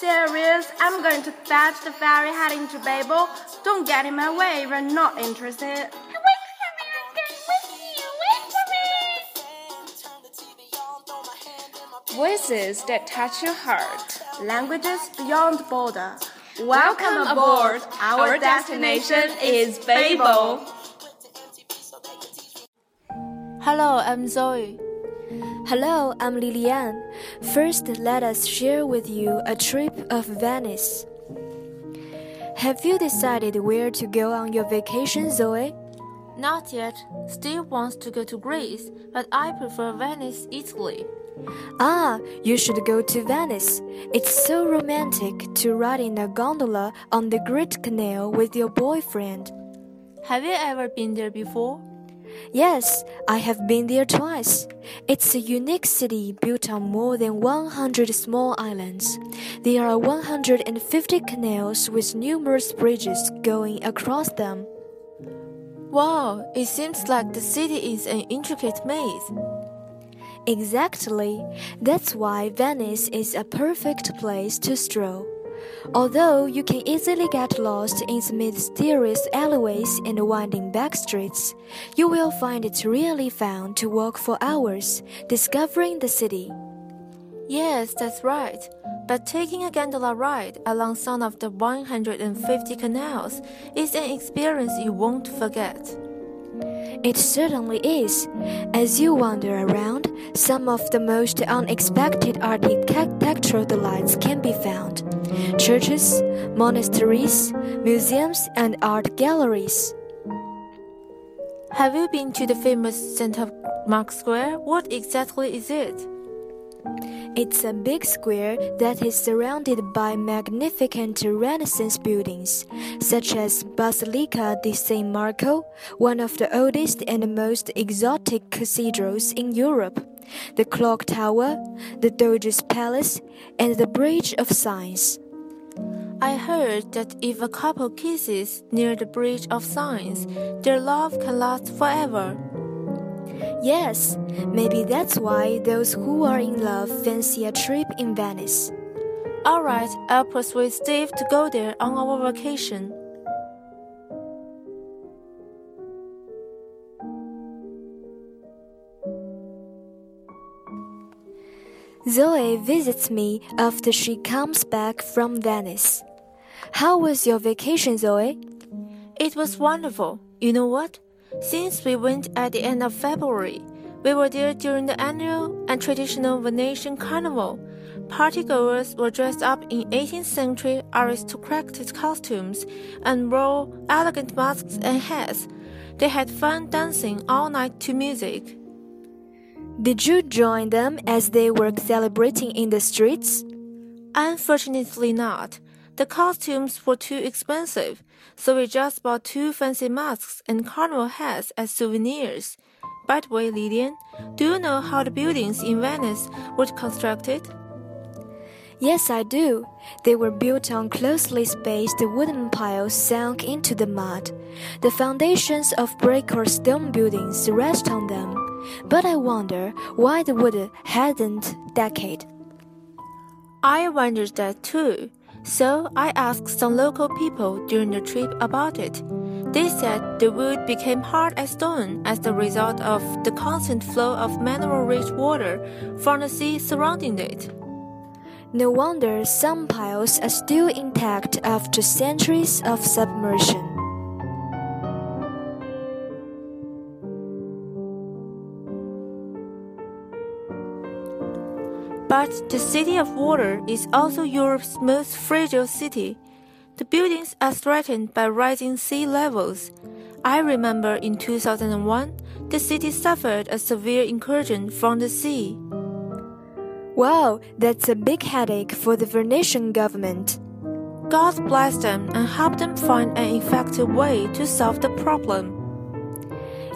Serious. I'm going to fetch the ferry heading to Babel. Don't get in my way if you're not interested. Wait for me, I'm going with you. Wait for me. Voices that touch your heart. Languages beyond border. Welcome aboard. Our destination is Babel. Hello, I'm Zoe. Hello, I'm Lilian. First, let us share with you a trip of Venice. Have you decided where to go on your vacation, Zoe? Not yet. Steve wants to go to Greece, but I prefer Venice, Italy. Ah, you should go to Venice. It's so romantic to ride in a gondola on the Great Canal with your boyfriend. Have you ever been there before? Yes, I have been there twice. It's a unique city built on more than 100 small islands. There are 150 canals with numerous bridges going across them. Wow, it seems like the city is an intricate maze. Exactly. That's why Venice is a perfect place to stroll. Although you can easily get lost in its mysterious alleyways and winding back streets, you will find it really fun to walk for hours, discovering the city. Yes, that's right. But taking a gondola ride along some of the 150 canals is an experience you won't forget. It certainly is. As you wander around, some of the most unexpected architectural delights can be found churches, monasteries, museums, and art galleries. Have you been to the famous St. Mark Square? What exactly is it? It's a big square that is surrounded by magnificent Renaissance buildings, such as Basilica di San Marco, one of the oldest and most exotic cathedrals in Europe, the Clock Tower, the Doge's Palace, and the Bridge of Sighs. I heard that if a couple kisses near the Bridge of Sighs, their love can last forever. Yes, maybe that's why those who are in love fancy a trip in Venice. Alright, I'll persuade Steve to go there on our vacation. Zoe visits me after she comes back from Venice. How was your vacation, Zoe? It was wonderful. You know what? Since we went at the end of February, we were there during the annual and traditional Venetian Carnival. Partygoers were dressed up in 18th century aristocratic costumes and wore elegant masks and hats. They had fun dancing all night to music. Did you join them as they were celebrating in the streets? Unfortunately, not. The costumes were too expensive, so we just bought two fancy masks and carnival hats as souvenirs. By the way, Lilian, do you know how the buildings in Venice were constructed? Yes, I do. They were built on closely spaced wooden piles sunk into the mud. The foundations of brick or stone buildings rest on them, but I wonder why the wood hadn't decayed. I wondered that too. So I asked some local people during the trip about it. They said the wood became hard as stone as the result of the constant flow of mineral rich water from the sea surrounding it. No wonder some piles are still intact after centuries of submersion. But the City of Water is also Europe's most fragile city. The buildings are threatened by rising sea levels. I remember in 2001, the city suffered a severe incursion from the sea. Wow, that's a big headache for the Venetian government. God bless them and help them find an effective way to solve the problem.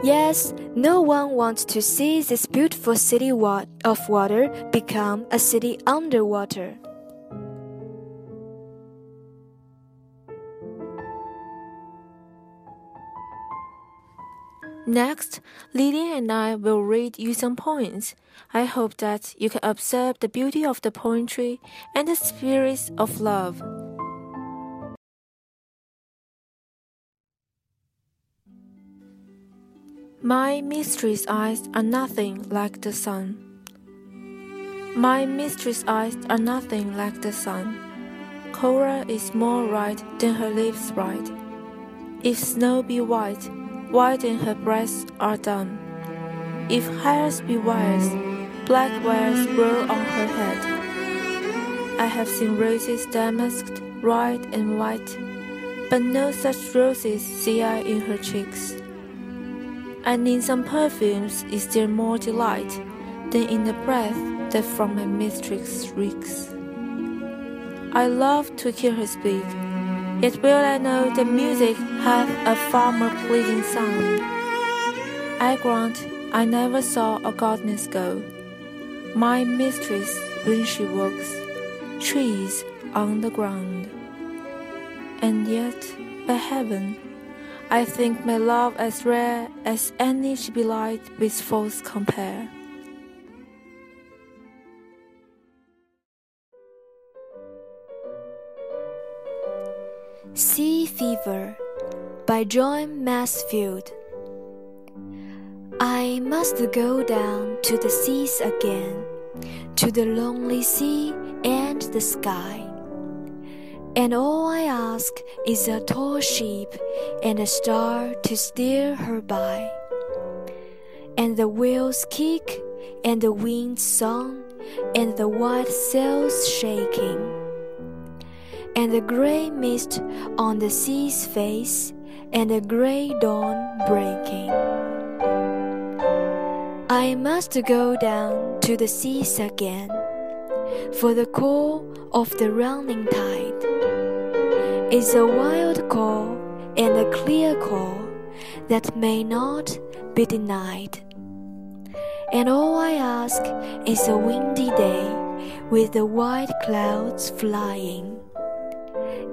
Yes, no one wants to see this beautiful city wa- of water become a city underwater. Next, Lilian and I will read you some poems. I hope that you can observe the beauty of the poetry and the spirits of love. My mistress' eyes are nothing like the sun. My mistress' eyes are nothing like the sun. Cora is more right than her lips right. If snow be white, white than her breasts are done. If hairs be wires, black wires grow on her head. I have seen roses damasked, red and white, but no such roses see I in her cheeks. And in some perfumes is there more delight than in the breath that from my mistress reeks. I love to hear her speak, yet well I know that music hath a far more pleasing sound. I grant I never saw a goddess go. My mistress, when she walks, trees on the ground. And yet, by heaven, I think my love as rare as any she light with false compare. Sea Fever by John Masefield. I must go down to the seas again, to the lonely sea and the sky. And all I ask is a tall ship and a star to steer her by. And the wheels kick, and the wind song, and the white sails shaking and the gray mist on the sea's face, and the gray dawn breaking. I must go down to the seas again, for the call of the running tide is a wild call and a clear call that may not be denied. And all I ask is a windy day with the white clouds flying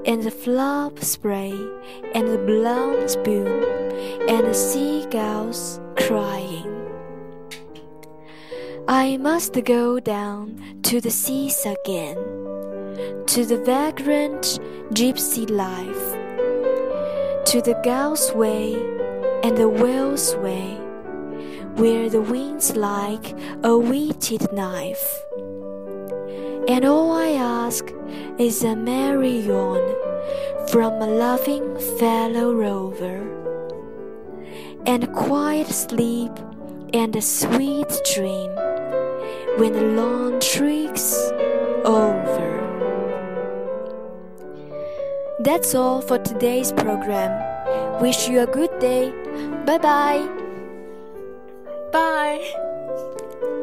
and the flop spray, and the blown spoon, and the seagulls crying. I must go down to the seas again, to the vagrant gypsy life, to the gulls' way and the whale's way, where the wind's like a whetted knife. And all I ask is a merry yawn from a loving fellow rover, and quiet sleep and a sweet dream when the long trick's over. That's all for today's program. Wish you a good day. Bye bye. Bye!